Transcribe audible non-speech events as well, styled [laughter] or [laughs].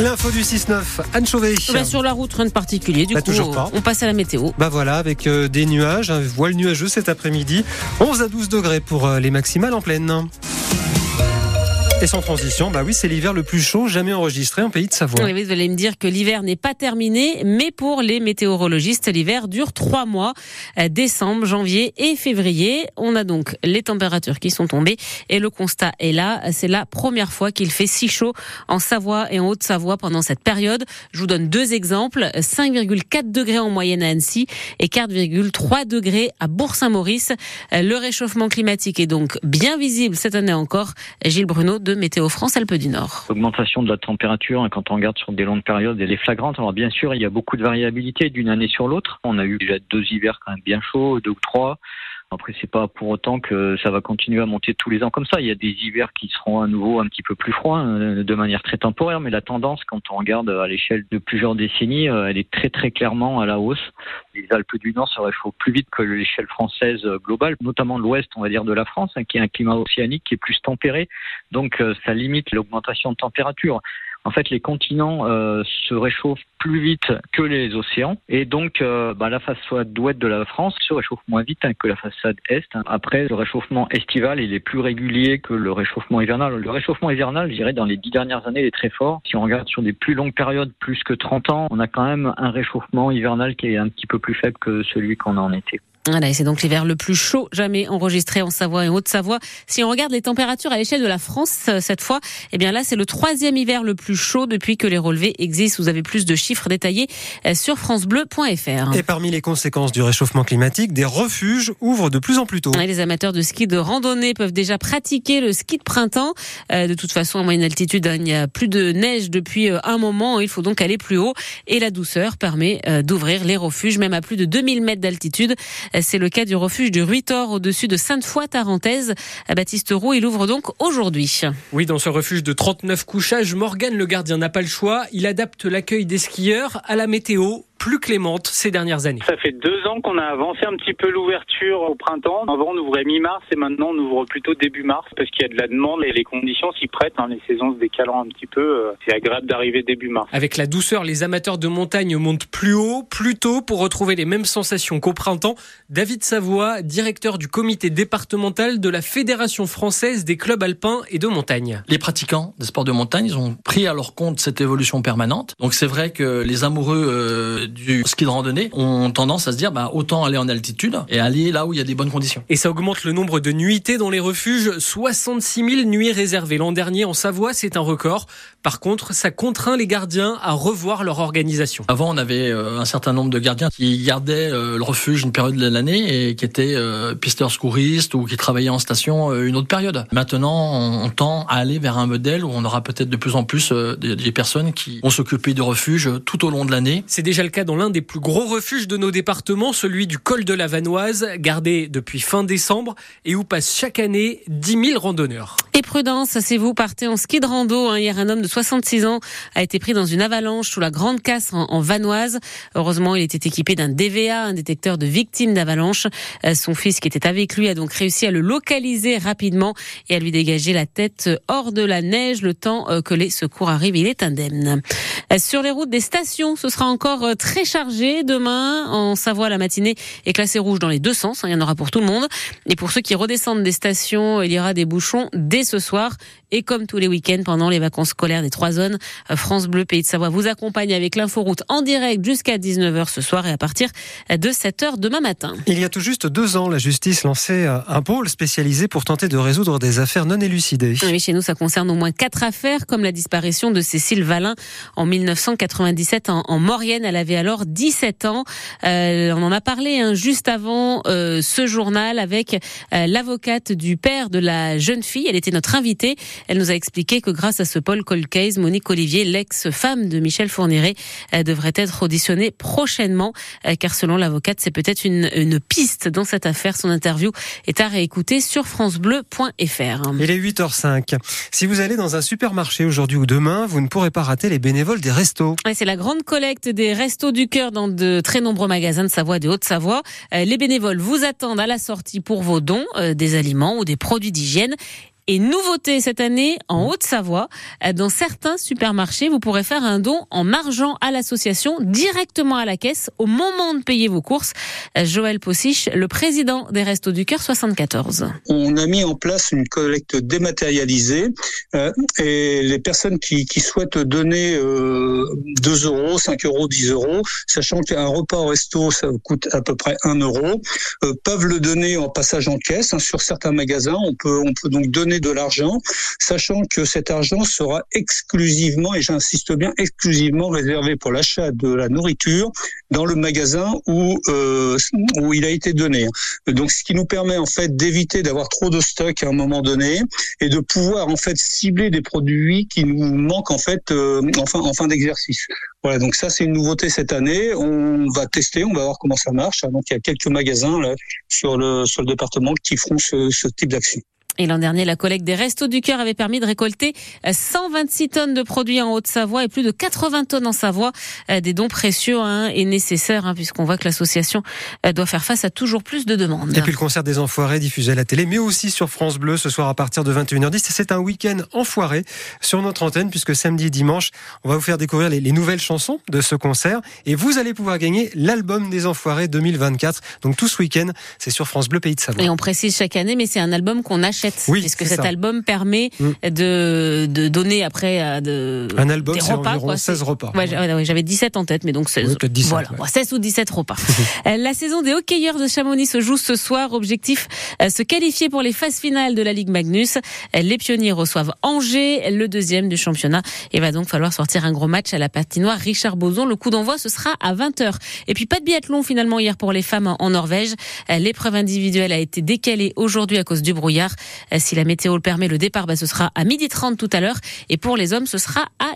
L'info du 6-9, Anne Chauvet. Bah, sur la route, rien de particulier. Du Bah, coup, toujours pas. on passe à la météo. Bah voilà, avec euh, des nuages, un voile nuageux cet après-midi. 11 à 12 degrés pour euh, les maximales en pleine. Et sans transition, bah oui, c'est l'hiver le plus chaud jamais enregistré en pays de Savoie. Vous allez me dire que l'hiver n'est pas terminé, mais pour les météorologistes, l'hiver dure trois mois, euh, décembre, janvier et février. On a donc les températures qui sont tombées et le constat est là. C'est la première fois qu'il fait si chaud en Savoie et en Haute-Savoie pendant cette période. Je vous donne deux exemples. 5,4 degrés en moyenne à Annecy et 4,3 degrés à Bourg-Saint-Maurice. Euh, Le réchauffement climatique est donc bien visible cette année encore. Gilles Bruno Météo France Alpes du Nord. L'augmentation de la température, hein, quand on regarde sur des longues périodes, elle est flagrante. Alors bien sûr, il y a beaucoup de variabilité d'une année sur l'autre. On a eu déjà deux hivers quand même bien chauds, deux ou trois. Après, c'est pas pour autant que ça va continuer à monter tous les ans comme ça. Il y a des hivers qui seront à nouveau un petit peu plus froids, euh, de manière très temporaire, mais la tendance, quand on regarde à l'échelle de plusieurs décennies, euh, elle est très très clairement à la hausse. Les Alpes du Nord se réchauffent plus vite que l'échelle française globale, notamment l'ouest, on va dire, de la France, hein, qui est un climat océanique qui est plus tempéré. Donc, euh, ça limite l'augmentation de température. En fait, les continents euh, se réchauffent plus vite que les océans, et donc euh, bah, la façade ouest de la France se réchauffe moins vite hein, que la façade est. hein. Après, le réchauffement estival, il est plus régulier que le réchauffement hivernal. Le réchauffement hivernal, je dirais, dans les dix dernières années, il est très fort. Si on regarde sur des plus longues périodes, plus que 30 ans, on a quand même un réchauffement hivernal qui est un petit peu plus faible que celui qu'on a en été. Voilà, et c'est donc l'hiver le plus chaud jamais enregistré en Savoie et en Haute-Savoie. Si on regarde les températures à l'échelle de la France euh, cette fois, eh bien là c'est le troisième hiver le plus chaud depuis que les relevés existent. Vous avez plus de chiffres détaillés euh, sur francebleu.fr. Et parmi les conséquences du réchauffement climatique, des refuges ouvrent de plus en plus tôt. Et les amateurs de ski de randonnée peuvent déjà pratiquer le ski de printemps. Euh, de toute façon, à moyenne altitude, hein, il n'y a plus de neige depuis un moment. Il faut donc aller plus haut. Et la douceur permet d'ouvrir les refuges, même à plus de 2000 mètres d'altitude. C'est le cas du refuge du Ruitor au-dessus de Sainte-Foy-Tarentaise. Baptiste Roux, il ouvre donc aujourd'hui. Oui, dans ce refuge de 39 couchages, Morgan le gardien n'a pas le choix. Il adapte l'accueil des skieurs à la météo plus clémente ces dernières années. Ça fait deux ans qu'on a avancé un petit peu l'ouverture au printemps. Avant, on ouvrait mi-mars et maintenant, on ouvre plutôt début mars parce qu'il y a de la demande et les conditions s'y prêtent. hein. Les saisons se décalant un petit peu, euh, c'est agréable d'arriver début mars. Avec la douceur, les amateurs de montagne montent plus haut, plus tôt pour retrouver les mêmes sensations qu'au printemps. David Savoie, directeur du comité départemental de la Fédération française des clubs alpins et de montagne. Les pratiquants des sports de montagne, ils ont pris à leur compte cette évolution permanente. Donc c'est vrai que les amoureux euh, du ski de randonnée ont tendance à se dire bah, autant aller en altitude et aller là où il y a des bonnes conditions. Et ça augmente le nombre de nuitées dans les refuges. 66 000 nuits réservées l'an dernier en Savoie, c'est un record. Par contre, ça contraint les gardiens à revoir leur organisation. Avant, on avait euh, un certain nombre de gardiens qui gardaient euh, le refuge une période de l'année et qui étaient euh, pisteurs secouristes ou qui travaillaient en station une autre période. Maintenant, on, tend à aller vers un modèle où on aura peut-être de plus en plus des, personnes qui vont s'occuper de refuges tout au long de l'année. C'est déjà le cas dans l'un des plus gros refuges de nos départements, celui du col de la Vanoise, gardé depuis fin décembre et où passent chaque année 10 000 randonneurs. Prudence, si vous partez en ski de rando, hein, hier un homme de 66 ans a été pris dans une avalanche sous la Grande Casse en, Vanoise. Heureusement, il était équipé d'un DVA, un détecteur de victimes d'avalanche. Euh, Son fils qui était avec lui a donc réussi à le localiser rapidement et à lui dégager la tête hors de la neige le temps euh, que les secours arrivent. Il est indemne. Euh, Sur les routes des stations, ce sera encore très chargé demain. En Savoie, la matinée est classée rouge dans les deux sens. hein, Il y en aura pour tout le monde. Et pour ceux qui redescendent des stations, il y aura des bouchons dès ce soir. Et comme tous les week-ends pendant les vacances scolaires des trois zones, euh, France Bleu Pays de Savoie vous accompagne avec l'inforoute en direct jusqu'à 19h ce soir et à partir de 7h demain matin. Il y a tout juste deux ans, la justice lançait euh, un pôle spécialisé pour tenter de résoudre des affaires non élucidées. Oui, chez nous, ça concerne au moins quatre affaires, comme la disparition de Cécile Valin en 1997 en, en Maurienne. Elle avait alors 17 ans. Euh, on en a parlé hein, juste avant euh, ce journal avec euh, l'avocate du père de la jeune fille. Elle était notre notre invitée. Elle nous a expliqué que grâce à ce Paul Colcase, Monique Olivier, l'ex-femme de Michel Fourniret, devrait être auditionnée prochainement, car selon l'avocate, c'est peut-être une, une piste dans cette affaire. Son interview est à réécouter sur francebleu.fr. Il est 8h05. Si vous allez dans un supermarché aujourd'hui ou demain, vous ne pourrez pas rater les bénévoles des restos. c'est la grande collecte des restos du cœur dans de très nombreux magasins de Savoie et de Haute-Savoie. Euh, les bénévoles vous attendent à la sortie pour vos dons, euh, des aliments ou des produits d'hygiène. Et nouveauté cette année, en Haute-Savoie, euh, dans certains supermarchés, vous pourrez faire un don en argent à l'association directement à la caisse au moment de payer vos courses. Euh, Joël Possiche, le président des Restos du Cœur 74. On a mis en place une collecte dématérialisée euh, et les personnes qui, souhaitent donner euh, 2 euros, 5 euros, 10 euros, sachant qu'un repas au resto, coûte à peu près 1 euro, peuvent le donner en passage en caisse. Hein, sur certains magasins, on peut donc donner de l'argent, sachant que cet argent sera exclusivement, et j'insiste bien, exclusivement réservé pour l'achat de la nourriture dans le magasin où euh, où il a été donné. Donc, ce qui nous permet en fait d'éviter d'avoir trop de stock à un moment donné et de pouvoir en fait cibler des produits qui nous manquent en fait euh, en fin, en fin d'exercice. Voilà, donc ça c'est une nouveauté cette année. On va tester, on va voir comment ça marche. Donc il y a quelques magasins là, sur le sur le département qui feront ce, ce type d'action. Et l'an dernier, la collecte des Restos du Cœur avait permis de récolter 126 tonnes de produits en Haute-Savoie et plus de 80 tonnes en Savoie. Euh, des dons précieux hein, et nécessaires, hein, puisqu'on voit que l'association euh, doit faire face à toujours plus de demandes. Et puis le concert des Enfoirés diffusé à la télé, mais aussi sur France Bleu ce soir à partir de 21h10. C'est un week-end enfoiré sur notre antenne, puisque samedi et dimanche, on va vous faire découvrir les, les nouvelles chansons de ce concert. Et vous allez pouvoir gagner l'album des Enfoirés 2024. Donc tout ce week-end, c'est sur France Bleu Pays de Savoie. Et on précise chaque année, mais c'est un album qu'on achète oui, puisque cet ça. album permet mm. de, de donner après euh, de, un album, des repas. Quoi. 16 repas. Ouais, ouais. J'avais 17 en tête, mais donc 16. Oui, 17, voilà, 16 ou 17 repas. [laughs] Euh, la saison des hockeyeurs de Chamonix se joue ce soir. Objectif euh, se qualifier pour les phases finales de la Ligue Magnus. Les pionniers reçoivent Angers, le deuxième du championnat. Il va donc falloir sortir un gros match à la patinoire Richard Boson. Le coup d'envoi, ce sera à 20h. Et puis pas de biathlon finalement hier pour les femmes en Norvège. L'épreuve individuelle a été décalée aujourd'hui à cause du brouillard. Si la météo le permet, le départ, bah, ce sera à 12h30 tout à l'heure. Et pour les hommes, ce sera à